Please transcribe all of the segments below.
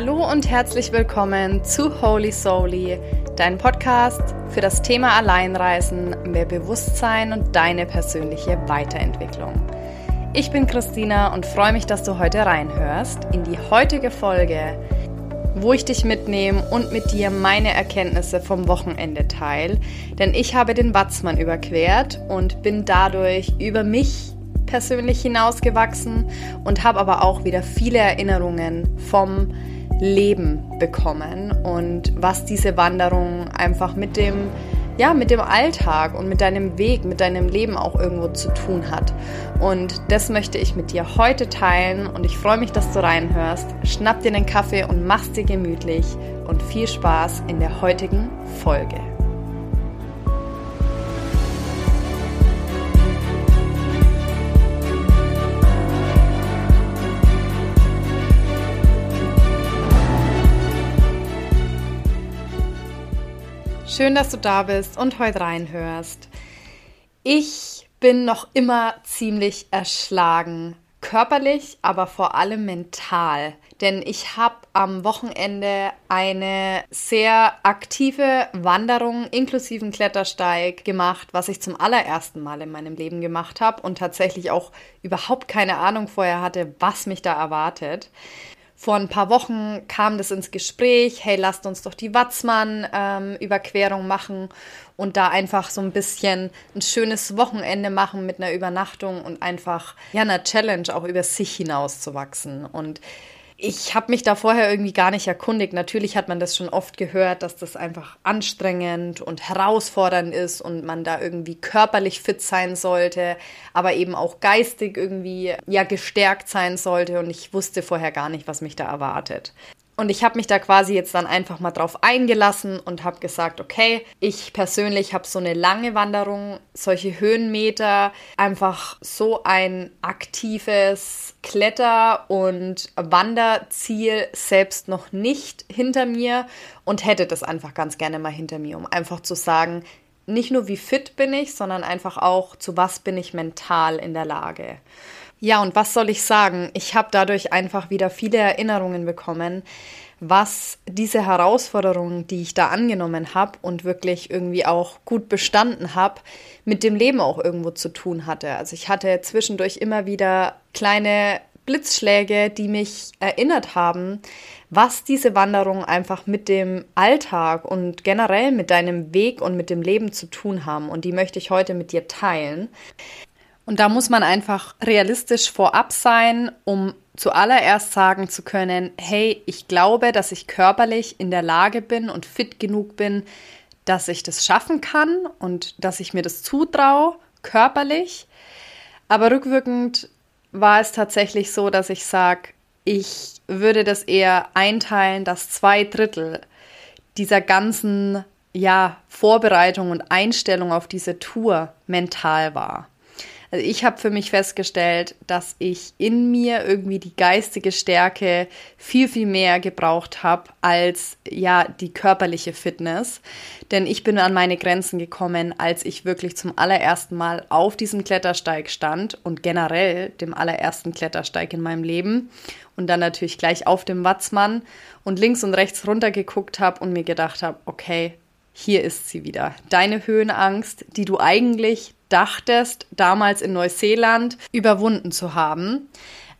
Hallo und herzlich willkommen zu Holy Soully, dein Podcast für das Thema Alleinreisen, mehr Bewusstsein und deine persönliche Weiterentwicklung. Ich bin Christina und freue mich, dass du heute reinhörst in die heutige Folge, wo ich dich mitnehme und mit dir meine Erkenntnisse vom Wochenende teile. Denn ich habe den Watzmann überquert und bin dadurch über mich persönlich hinausgewachsen und habe aber auch wieder viele Erinnerungen vom Leben bekommen und was diese Wanderung einfach mit dem ja, mit dem Alltag und mit deinem Weg, mit deinem Leben auch irgendwo zu tun hat. Und das möchte ich mit dir heute teilen und ich freue mich, dass du reinhörst. Schnapp dir einen Kaffee und mach's dir gemütlich und viel Spaß in der heutigen Folge. Schön, dass du da bist und heute reinhörst. Ich bin noch immer ziemlich erschlagen, körperlich, aber vor allem mental. Denn ich habe am Wochenende eine sehr aktive Wanderung inklusive Klettersteig gemacht, was ich zum allerersten Mal in meinem Leben gemacht habe und tatsächlich auch überhaupt keine Ahnung vorher hatte, was mich da erwartet. Vor ein paar Wochen kam das ins Gespräch, hey, lasst uns doch die Watzmann-Überquerung ähm, machen und da einfach so ein bisschen ein schönes Wochenende machen mit einer Übernachtung und einfach ja einer Challenge auch über sich hinauszuwachsen. Und ich habe mich da vorher irgendwie gar nicht erkundigt. Natürlich hat man das schon oft gehört, dass das einfach anstrengend und herausfordernd ist und man da irgendwie körperlich fit sein sollte, aber eben auch geistig irgendwie ja gestärkt sein sollte und ich wusste vorher gar nicht, was mich da erwartet. Und ich habe mich da quasi jetzt dann einfach mal drauf eingelassen und habe gesagt, okay, ich persönlich habe so eine lange Wanderung, solche Höhenmeter, einfach so ein aktives Kletter- und Wanderziel selbst noch nicht hinter mir und hätte das einfach ganz gerne mal hinter mir, um einfach zu sagen, nicht nur wie fit bin ich, sondern einfach auch zu was bin ich mental in der Lage. Ja, und was soll ich sagen? Ich habe dadurch einfach wieder viele Erinnerungen bekommen, was diese Herausforderungen, die ich da angenommen habe und wirklich irgendwie auch gut bestanden habe, mit dem Leben auch irgendwo zu tun hatte. Also ich hatte zwischendurch immer wieder kleine Blitzschläge, die mich erinnert haben, was diese Wanderungen einfach mit dem Alltag und generell mit deinem Weg und mit dem Leben zu tun haben. Und die möchte ich heute mit dir teilen. Und da muss man einfach realistisch vorab sein, um zuallererst sagen zu können, hey, ich glaube, dass ich körperlich in der Lage bin und fit genug bin, dass ich das schaffen kann und dass ich mir das zutraue, körperlich. Aber rückwirkend war es tatsächlich so, dass ich sage, ich würde das eher einteilen, dass zwei Drittel dieser ganzen ja, Vorbereitung und Einstellung auf diese Tour mental war. Also ich habe für mich festgestellt, dass ich in mir irgendwie die geistige Stärke viel, viel mehr gebraucht habe als ja die körperliche Fitness. Denn ich bin an meine Grenzen gekommen, als ich wirklich zum allerersten Mal auf diesem Klettersteig stand und generell dem allerersten Klettersteig in meinem Leben und dann natürlich gleich auf dem Watzmann und links und rechts runter geguckt habe und mir gedacht habe, okay, hier ist sie wieder. Deine Höhenangst, die du eigentlich dachtest, damals in Neuseeland überwunden zu haben.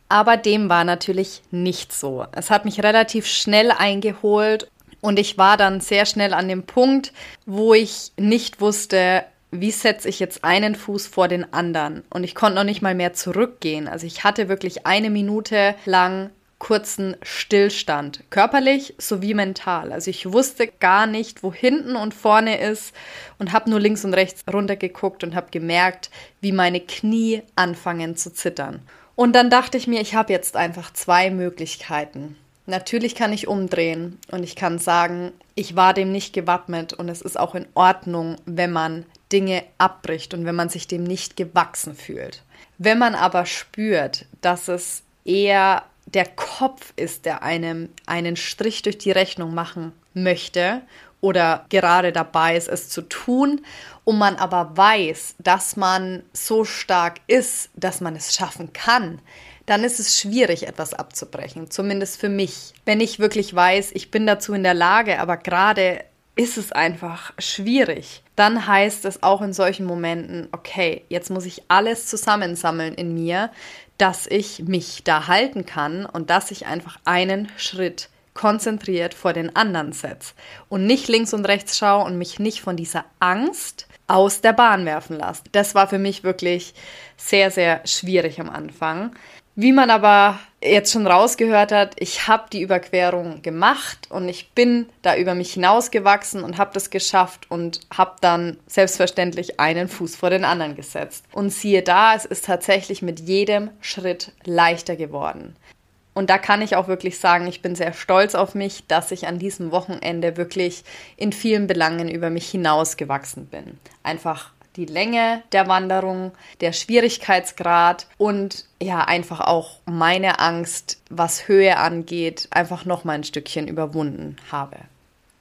Aber dem war natürlich nicht so. Es hat mich relativ schnell eingeholt und ich war dann sehr schnell an dem Punkt, wo ich nicht wusste, wie setze ich jetzt einen Fuß vor den anderen. Und ich konnte noch nicht mal mehr zurückgehen. Also ich hatte wirklich eine Minute lang kurzen Stillstand, körperlich sowie mental. Also ich wusste gar nicht, wo hinten und vorne ist und habe nur links und rechts runtergeguckt und habe gemerkt, wie meine Knie anfangen zu zittern. Und dann dachte ich mir, ich habe jetzt einfach zwei Möglichkeiten. Natürlich kann ich umdrehen und ich kann sagen, ich war dem nicht gewappnet und es ist auch in Ordnung, wenn man Dinge abbricht und wenn man sich dem nicht gewachsen fühlt. Wenn man aber spürt, dass es eher der Kopf ist, der einem einen Strich durch die Rechnung machen möchte oder gerade dabei ist, es zu tun, und man aber weiß, dass man so stark ist, dass man es schaffen kann, dann ist es schwierig, etwas abzubrechen, zumindest für mich. Wenn ich wirklich weiß, ich bin dazu in der Lage, aber gerade ist es einfach schwierig, dann heißt es auch in solchen Momenten, okay, jetzt muss ich alles zusammensammeln in mir, dass ich mich da halten kann und dass ich einfach einen Schritt konzentriert vor den anderen setze und nicht links und rechts schaue und mich nicht von dieser Angst aus der Bahn werfen lasse. Das war für mich wirklich sehr, sehr schwierig am Anfang. Wie man aber jetzt schon rausgehört hat, ich habe die Überquerung gemacht und ich bin da über mich hinausgewachsen und habe das geschafft und habe dann selbstverständlich einen Fuß vor den anderen gesetzt. Und siehe da, es ist tatsächlich mit jedem Schritt leichter geworden. Und da kann ich auch wirklich sagen, ich bin sehr stolz auf mich, dass ich an diesem Wochenende wirklich in vielen Belangen über mich hinausgewachsen bin. Einfach die Länge der Wanderung, der Schwierigkeitsgrad und ja, einfach auch meine Angst, was Höhe angeht, einfach noch mal ein Stückchen überwunden habe.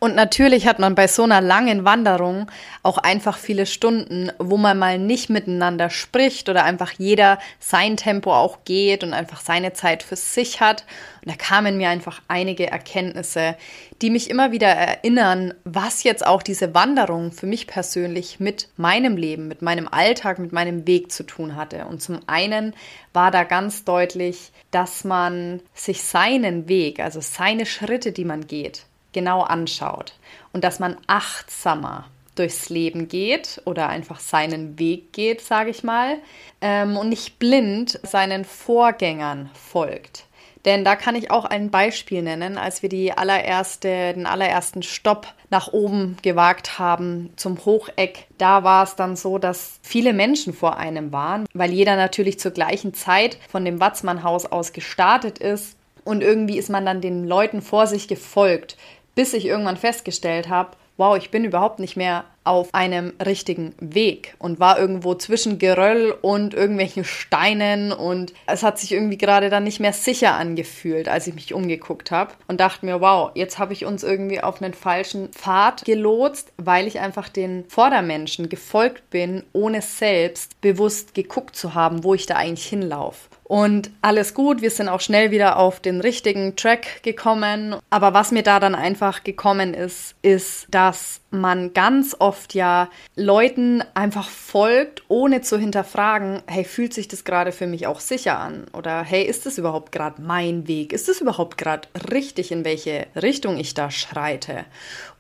Und natürlich hat man bei so einer langen Wanderung auch einfach viele Stunden, wo man mal nicht miteinander spricht oder einfach jeder sein Tempo auch geht und einfach seine Zeit für sich hat. Und da kamen mir einfach einige Erkenntnisse, die mich immer wieder erinnern, was jetzt auch diese Wanderung für mich persönlich mit meinem Leben, mit meinem Alltag, mit meinem Weg zu tun hatte. Und zum einen war da ganz deutlich, dass man sich seinen Weg, also seine Schritte, die man geht, genau anschaut und dass man achtsamer durchs Leben geht oder einfach seinen Weg geht, sage ich mal, ähm, und nicht blind seinen Vorgängern folgt. Denn da kann ich auch ein Beispiel nennen, als wir die allererste, den allerersten Stopp nach oben gewagt haben zum Hocheck. Da war es dann so, dass viele Menschen vor einem waren, weil jeder natürlich zur gleichen Zeit von dem Watzmannhaus aus gestartet ist. Und irgendwie ist man dann den Leuten vor sich gefolgt bis ich irgendwann festgestellt habe, wow, ich bin überhaupt nicht mehr auf einem richtigen Weg und war irgendwo zwischen Geröll und irgendwelchen Steinen und es hat sich irgendwie gerade dann nicht mehr sicher angefühlt, als ich mich umgeguckt habe und dachte mir, wow, jetzt habe ich uns irgendwie auf einen falschen Pfad gelotst, weil ich einfach den Vordermenschen gefolgt bin, ohne selbst bewusst geguckt zu haben, wo ich da eigentlich hinlaufe. Und alles gut, wir sind auch schnell wieder auf den richtigen Track gekommen. Aber was mir da dann einfach gekommen ist, ist, dass man ganz oft ja Leuten einfach folgt, ohne zu hinterfragen, hey, fühlt sich das gerade für mich auch sicher an? Oder hey, ist das überhaupt gerade mein Weg? Ist es überhaupt gerade richtig, in welche Richtung ich da schreite?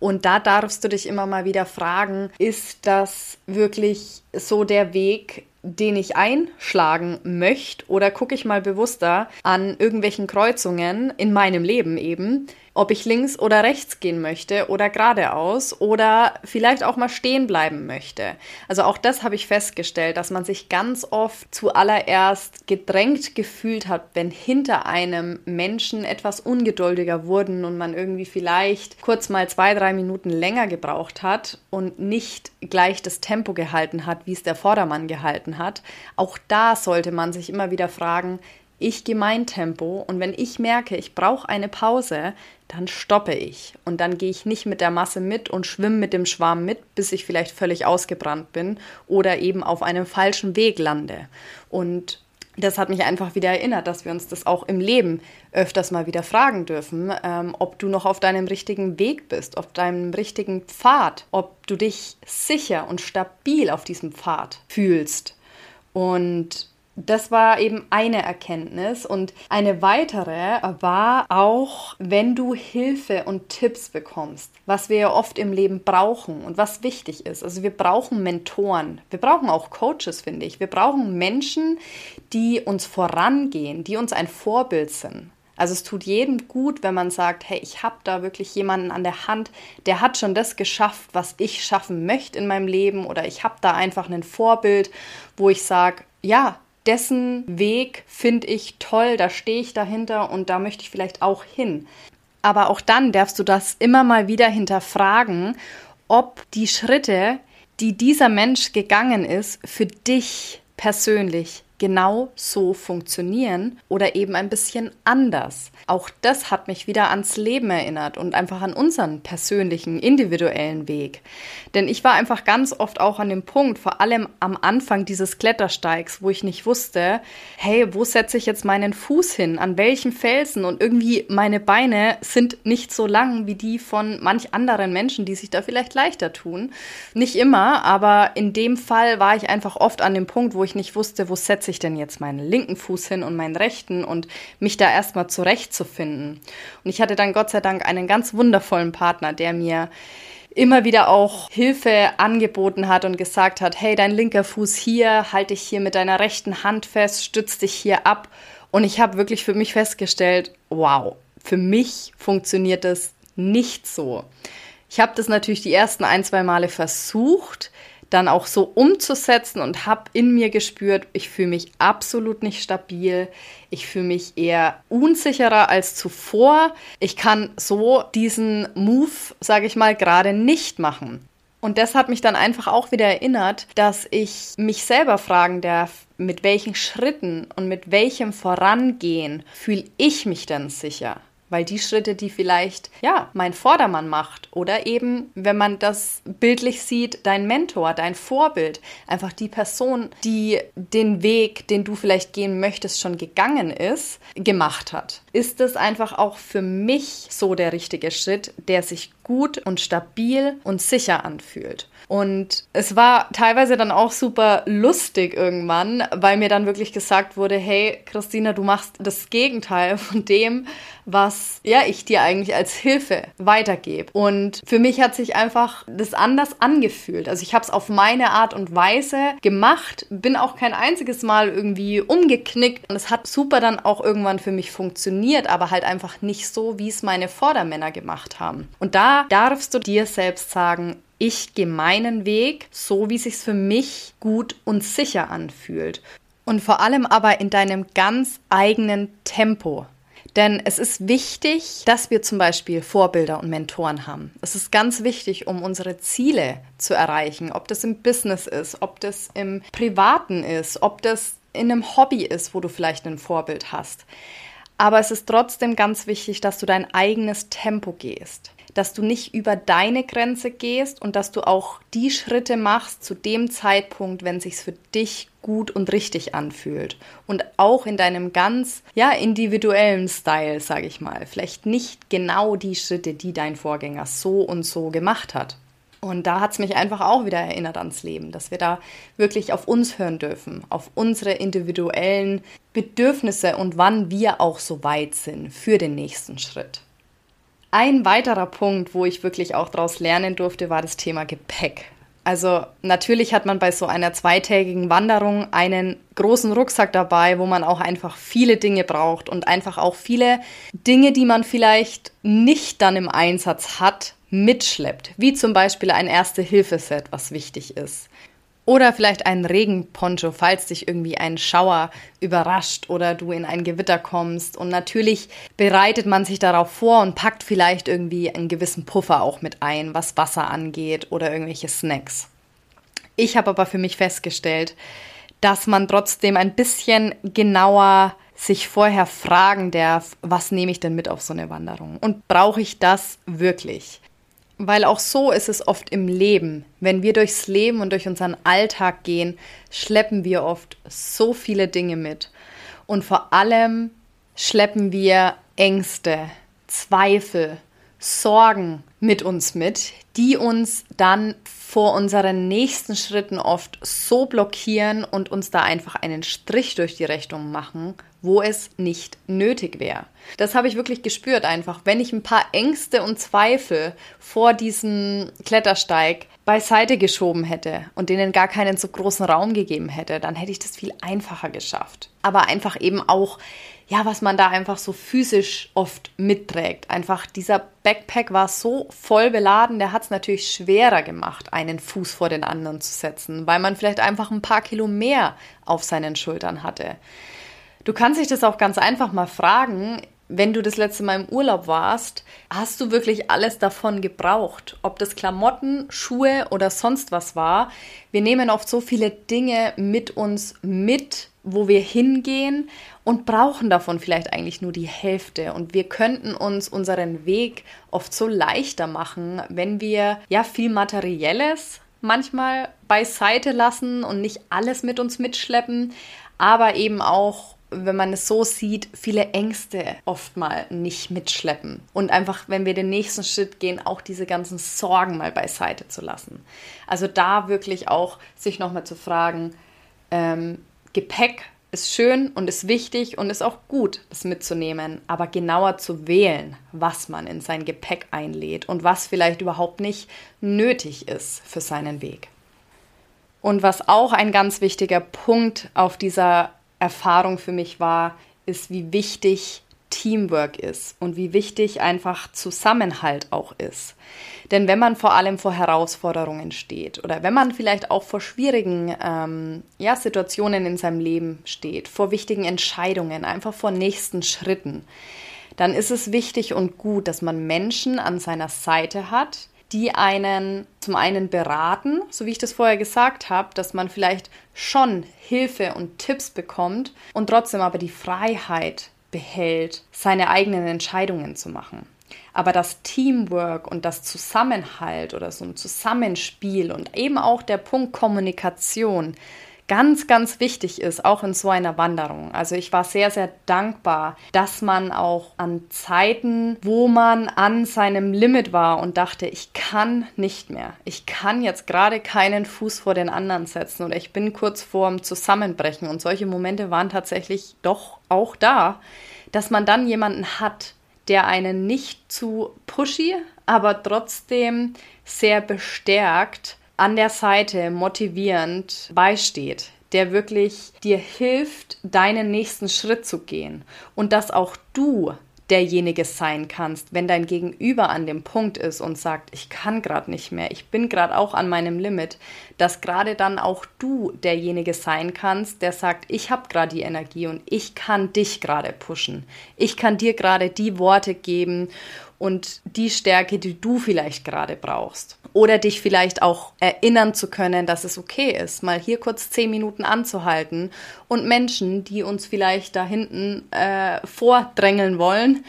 Und da darfst du dich immer mal wieder fragen, ist das wirklich so der Weg, den ich einschlagen möchte oder gucke ich mal bewusster an irgendwelchen Kreuzungen in meinem Leben eben, ob ich links oder rechts gehen möchte oder geradeaus oder vielleicht auch mal stehen bleiben möchte. Also auch das habe ich festgestellt, dass man sich ganz oft zuallererst gedrängt gefühlt hat, wenn hinter einem Menschen etwas ungeduldiger wurden und man irgendwie vielleicht kurz mal zwei, drei Minuten länger gebraucht hat und nicht gleich das Tempo gehalten hat, wie es der Vordermann gehalten hat. Auch da sollte man sich immer wieder fragen, ich gehe mein Tempo und wenn ich merke, ich brauche eine Pause, dann stoppe ich und dann gehe ich nicht mit der Masse mit und schwimme mit dem Schwarm mit, bis ich vielleicht völlig ausgebrannt bin oder eben auf einem falschen Weg lande. Und das hat mich einfach wieder erinnert, dass wir uns das auch im Leben öfters mal wieder fragen dürfen, ähm, ob du noch auf deinem richtigen Weg bist, auf deinem richtigen Pfad, ob du dich sicher und stabil auf diesem Pfad fühlst. Und das war eben eine Erkenntnis. Und eine weitere war auch, wenn du Hilfe und Tipps bekommst, was wir ja oft im Leben brauchen und was wichtig ist. Also wir brauchen Mentoren, wir brauchen auch Coaches, finde ich. Wir brauchen Menschen, die uns vorangehen, die uns ein Vorbild sind. Also es tut jedem gut, wenn man sagt, hey, ich habe da wirklich jemanden an der Hand, der hat schon das geschafft, was ich schaffen möchte in meinem Leben oder ich habe da einfach ein Vorbild, wo ich sage, ja, dessen Weg finde ich toll, da stehe ich dahinter und da möchte ich vielleicht auch hin. Aber auch dann darfst du das immer mal wieder hinterfragen, ob die Schritte, die dieser Mensch gegangen ist, für dich persönlich genau so funktionieren oder eben ein bisschen anders. Auch das hat mich wieder ans Leben erinnert und einfach an unseren persönlichen, individuellen Weg. Denn ich war einfach ganz oft auch an dem Punkt, vor allem am Anfang dieses Klettersteigs, wo ich nicht wusste, hey, wo setze ich jetzt meinen Fuß hin, an welchem Felsen und irgendwie meine Beine sind nicht so lang wie die von manch anderen Menschen, die sich da vielleicht leichter tun. Nicht immer, aber in dem Fall war ich einfach oft an dem Punkt, wo ich nicht wusste, wo setze ich denn jetzt meinen linken Fuß hin und meinen rechten und mich da erstmal zurechtzufinden. Und ich hatte dann Gott sei Dank einen ganz wundervollen Partner, der mir immer wieder auch Hilfe angeboten hat und gesagt hat, hey, dein linker Fuß hier, halt dich hier mit deiner rechten Hand fest, stütz dich hier ab. Und ich habe wirklich für mich festgestellt, wow, für mich funktioniert das nicht so. Ich habe das natürlich die ersten ein, zwei Male versucht, dann auch so umzusetzen und habe in mir gespürt, ich fühle mich absolut nicht stabil, ich fühle mich eher unsicherer als zuvor. Ich kann so diesen Move, sage ich mal, gerade nicht machen. Und das hat mich dann einfach auch wieder erinnert, dass ich mich selber fragen darf, mit welchen Schritten und mit welchem Vorangehen fühle ich mich denn sicher? Weil die Schritte, die vielleicht, ja, mein Vordermann macht oder eben, wenn man das bildlich sieht, dein Mentor, dein Vorbild, einfach die Person, die den Weg, den du vielleicht gehen möchtest, schon gegangen ist, gemacht hat. Ist es einfach auch für mich so der richtige Schritt, der sich gut und stabil und sicher anfühlt? Und es war teilweise dann auch super lustig irgendwann, weil mir dann wirklich gesagt wurde, hey Christina, du machst das Gegenteil von dem, was ja ich dir eigentlich als Hilfe weitergebe. Und für mich hat sich einfach das anders angefühlt. Also ich habe es auf meine Art und Weise gemacht, bin auch kein einziges Mal irgendwie umgeknickt und es hat super dann auch irgendwann für mich funktioniert, aber halt einfach nicht so, wie es meine Vordermänner gemacht haben. Und da darfst du dir selbst sagen, ich gehe meinen Weg, so wie sich's für mich gut und sicher anfühlt. Und vor allem aber in deinem ganz eigenen Tempo. Denn es ist wichtig, dass wir zum Beispiel Vorbilder und Mentoren haben. Es ist ganz wichtig, um unsere Ziele zu erreichen, ob das im Business ist, ob das im Privaten ist, ob das in einem Hobby ist, wo du vielleicht ein Vorbild hast. Aber es ist trotzdem ganz wichtig, dass du dein eigenes Tempo gehst. Dass du nicht über deine Grenze gehst und dass du auch die Schritte machst zu dem Zeitpunkt, wenn sich's für dich gut und richtig anfühlt. Und auch in deinem ganz ja individuellen Style, sage ich mal, vielleicht nicht genau die Schritte, die dein Vorgänger so und so gemacht hat. Und da hat es mich einfach auch wieder erinnert ans Leben, dass wir da wirklich auf uns hören dürfen, auf unsere individuellen Bedürfnisse und wann wir auch so weit sind für den nächsten Schritt. Ein weiterer Punkt, wo ich wirklich auch daraus lernen durfte, war das Thema Gepäck. Also natürlich hat man bei so einer zweitägigen Wanderung einen großen Rucksack dabei, wo man auch einfach viele Dinge braucht und einfach auch viele Dinge, die man vielleicht nicht dann im Einsatz hat, mitschleppt. Wie zum Beispiel ein Erste-Hilfe-Set, was wichtig ist. Oder vielleicht einen Regenponcho, falls dich irgendwie ein Schauer überrascht oder du in ein Gewitter kommst. Und natürlich bereitet man sich darauf vor und packt vielleicht irgendwie einen gewissen Puffer auch mit ein, was Wasser angeht oder irgendwelche Snacks. Ich habe aber für mich festgestellt, dass man trotzdem ein bisschen genauer sich vorher fragen darf, was nehme ich denn mit auf so eine Wanderung? Und brauche ich das wirklich? Weil auch so ist es oft im Leben. Wenn wir durchs Leben und durch unseren Alltag gehen, schleppen wir oft so viele Dinge mit. Und vor allem schleppen wir Ängste, Zweifel, Sorgen mit uns mit, die uns dann vor unseren nächsten Schritten oft so blockieren und uns da einfach einen Strich durch die Rechnung machen, wo es nicht nötig wäre. Das habe ich wirklich gespürt einfach. Wenn ich ein paar Ängste und Zweifel vor diesem Klettersteig beiseite geschoben hätte und denen gar keinen so großen Raum gegeben hätte, dann hätte ich das viel einfacher geschafft. Aber einfach eben auch ja, was man da einfach so physisch oft mitträgt. Einfach dieser Backpack war so voll beladen, der hat es natürlich schwerer gemacht, einen Fuß vor den anderen zu setzen, weil man vielleicht einfach ein paar Kilo mehr auf seinen Schultern hatte. Du kannst dich das auch ganz einfach mal fragen, wenn du das letzte Mal im Urlaub warst, hast du wirklich alles davon gebraucht? Ob das Klamotten, Schuhe oder sonst was war. Wir nehmen oft so viele Dinge mit uns mit, wo wir hingehen und brauchen davon vielleicht eigentlich nur die Hälfte. Und wir könnten uns unseren Weg oft so leichter machen, wenn wir ja viel Materielles manchmal beiseite lassen und nicht alles mit uns mitschleppen, aber eben auch wenn man es so sieht, viele Ängste oft mal nicht mitschleppen. Und einfach, wenn wir den nächsten Schritt gehen, auch diese ganzen Sorgen mal beiseite zu lassen. Also da wirklich auch sich nochmal zu fragen, ähm, Gepäck ist schön und ist wichtig und ist auch gut, das mitzunehmen, aber genauer zu wählen, was man in sein Gepäck einlädt und was vielleicht überhaupt nicht nötig ist für seinen Weg. Und was auch ein ganz wichtiger Punkt auf dieser Erfahrung für mich war, ist, wie wichtig Teamwork ist und wie wichtig einfach Zusammenhalt auch ist. Denn wenn man vor allem vor Herausforderungen steht oder wenn man vielleicht auch vor schwierigen ähm, ja, Situationen in seinem Leben steht, vor wichtigen Entscheidungen, einfach vor nächsten Schritten, dann ist es wichtig und gut, dass man Menschen an seiner Seite hat, die einen zum einen beraten, so wie ich das vorher gesagt habe, dass man vielleicht schon Hilfe und Tipps bekommt und trotzdem aber die Freiheit behält, seine eigenen Entscheidungen zu machen. Aber das Teamwork und das Zusammenhalt oder so ein Zusammenspiel und eben auch der Punkt Kommunikation ganz, ganz wichtig ist, auch in so einer Wanderung. Also ich war sehr, sehr dankbar, dass man auch an Zeiten, wo man an seinem Limit war und dachte, ich kann nicht mehr, ich kann jetzt gerade keinen Fuß vor den anderen setzen oder ich bin kurz vorm Zusammenbrechen. Und solche Momente waren tatsächlich doch auch da, dass man dann jemanden hat, der einen nicht zu pushy, aber trotzdem sehr bestärkt an der Seite motivierend beisteht, der wirklich dir hilft, deinen nächsten Schritt zu gehen und dass auch du derjenige sein kannst, wenn dein Gegenüber an dem Punkt ist und sagt, ich kann gerade nicht mehr, ich bin gerade auch an meinem Limit, dass gerade dann auch du derjenige sein kannst, der sagt, ich habe gerade die Energie und ich kann dich gerade pushen. Ich kann dir gerade die Worte geben und die Stärke, die du vielleicht gerade brauchst. Oder dich vielleicht auch erinnern zu können, dass es okay ist, mal hier kurz zehn Minuten anzuhalten und Menschen, die uns vielleicht da hinten äh, vordrängeln wollen,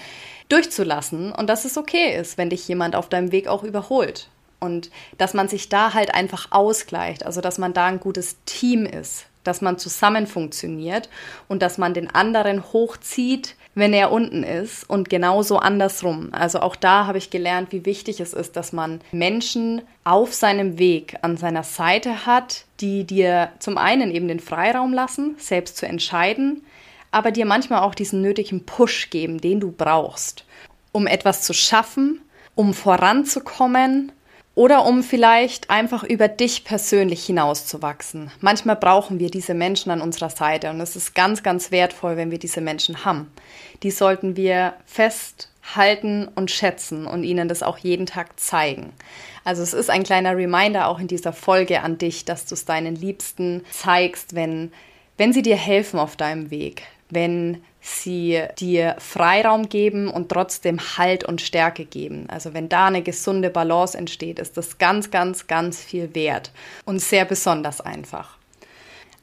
durchzulassen. Und dass es okay ist, wenn dich jemand auf deinem Weg auch überholt. Und dass man sich da halt einfach ausgleicht, also dass man da ein gutes Team ist, dass man zusammen funktioniert und dass man den anderen hochzieht, wenn er unten ist und genauso andersrum. Also auch da habe ich gelernt, wie wichtig es ist, dass man Menschen auf seinem Weg an seiner Seite hat, die dir zum einen eben den Freiraum lassen, selbst zu entscheiden, aber dir manchmal auch diesen nötigen Push geben, den du brauchst, um etwas zu schaffen, um voranzukommen oder um vielleicht einfach über dich persönlich hinauszuwachsen. Manchmal brauchen wir diese Menschen an unserer Seite und es ist ganz, ganz wertvoll, wenn wir diese Menschen haben. Die sollten wir festhalten und schätzen und ihnen das auch jeden Tag zeigen. Also es ist ein kleiner Reminder auch in dieser Folge an dich, dass du es deinen Liebsten zeigst, wenn, wenn sie dir helfen auf deinem Weg, wenn sie dir Freiraum geben und trotzdem Halt und Stärke geben. Also wenn da eine gesunde Balance entsteht, ist das ganz, ganz, ganz viel wert und sehr besonders einfach.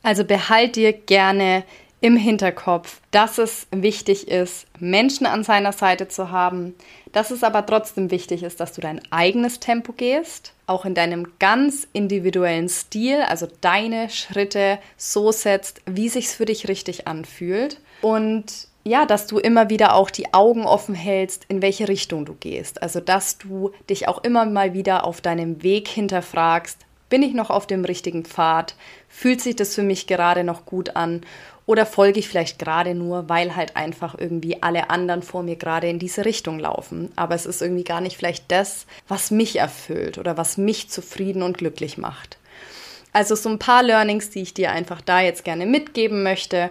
Also behalt dir gerne im Hinterkopf, dass es wichtig ist, Menschen an seiner Seite zu haben, dass es aber trotzdem wichtig ist, dass du dein eigenes Tempo gehst, auch in deinem ganz individuellen Stil, also deine Schritte so setzt, wie sich's für dich richtig anfühlt und ja, dass du immer wieder auch die Augen offen hältst, in welche Richtung du gehst. Also, dass du dich auch immer mal wieder auf deinem Weg hinterfragst, bin ich noch auf dem richtigen Pfad? Fühlt sich das für mich gerade noch gut an? Oder folge ich vielleicht gerade nur, weil halt einfach irgendwie alle anderen vor mir gerade in diese Richtung laufen. Aber es ist irgendwie gar nicht vielleicht das, was mich erfüllt oder was mich zufrieden und glücklich macht. Also so ein paar Learnings, die ich dir einfach da jetzt gerne mitgeben möchte.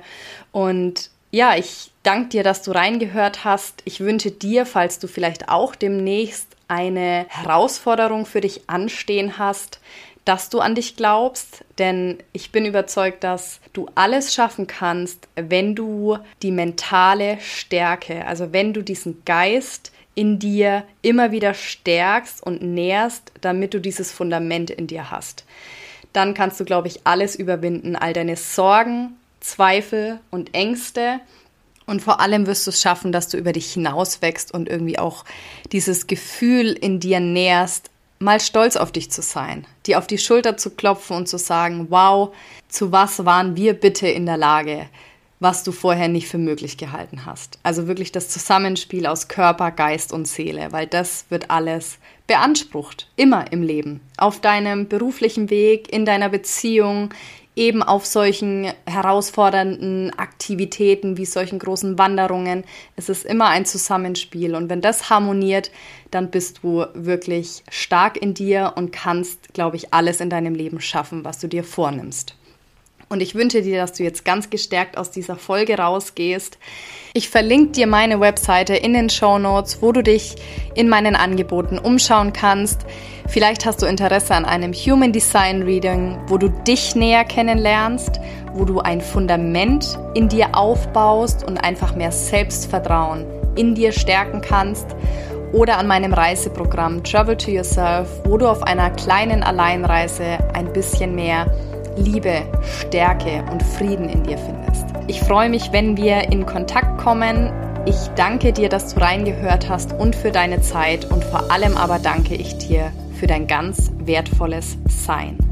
Und ja, ich danke dir, dass du reingehört hast. Ich wünsche dir, falls du vielleicht auch demnächst eine Herausforderung für dich anstehen hast, dass du an dich glaubst, denn ich bin überzeugt, dass du alles schaffen kannst, wenn du die mentale Stärke, also wenn du diesen Geist in dir immer wieder stärkst und nährst, damit du dieses Fundament in dir hast. Dann kannst du, glaube ich, alles überwinden, all deine Sorgen, Zweifel und Ängste. Und vor allem wirst du es schaffen, dass du über dich hinauswächst und irgendwie auch dieses Gefühl in dir nährst, mal stolz auf dich zu sein, dir auf die Schulter zu klopfen und zu sagen, wow, zu was waren wir bitte in der Lage, was du vorher nicht für möglich gehalten hast. Also wirklich das Zusammenspiel aus Körper, Geist und Seele, weil das wird alles beansprucht, immer im Leben, auf deinem beruflichen Weg, in deiner Beziehung, eben auf solchen herausfordernden Aktivitäten wie solchen großen Wanderungen. Es ist immer ein Zusammenspiel und wenn das harmoniert, dann bist du wirklich stark in dir und kannst, glaube ich, alles in deinem Leben schaffen, was du dir vornimmst. Und ich wünsche dir, dass du jetzt ganz gestärkt aus dieser Folge rausgehst. Ich verlinke dir meine Webseite in den Show Notes, wo du dich in meinen Angeboten umschauen kannst. Vielleicht hast du Interesse an einem Human Design Reading, wo du dich näher kennenlernst, wo du ein Fundament in dir aufbaust und einfach mehr Selbstvertrauen in dir stärken kannst. Oder an meinem Reiseprogramm Travel to Yourself, wo du auf einer kleinen Alleinreise ein bisschen mehr Liebe, Stärke und Frieden in dir findest. Ich freue mich, wenn wir in Kontakt kommen. Ich danke dir, dass du reingehört hast und für deine Zeit und vor allem aber danke ich dir für dein ganz wertvolles Sein.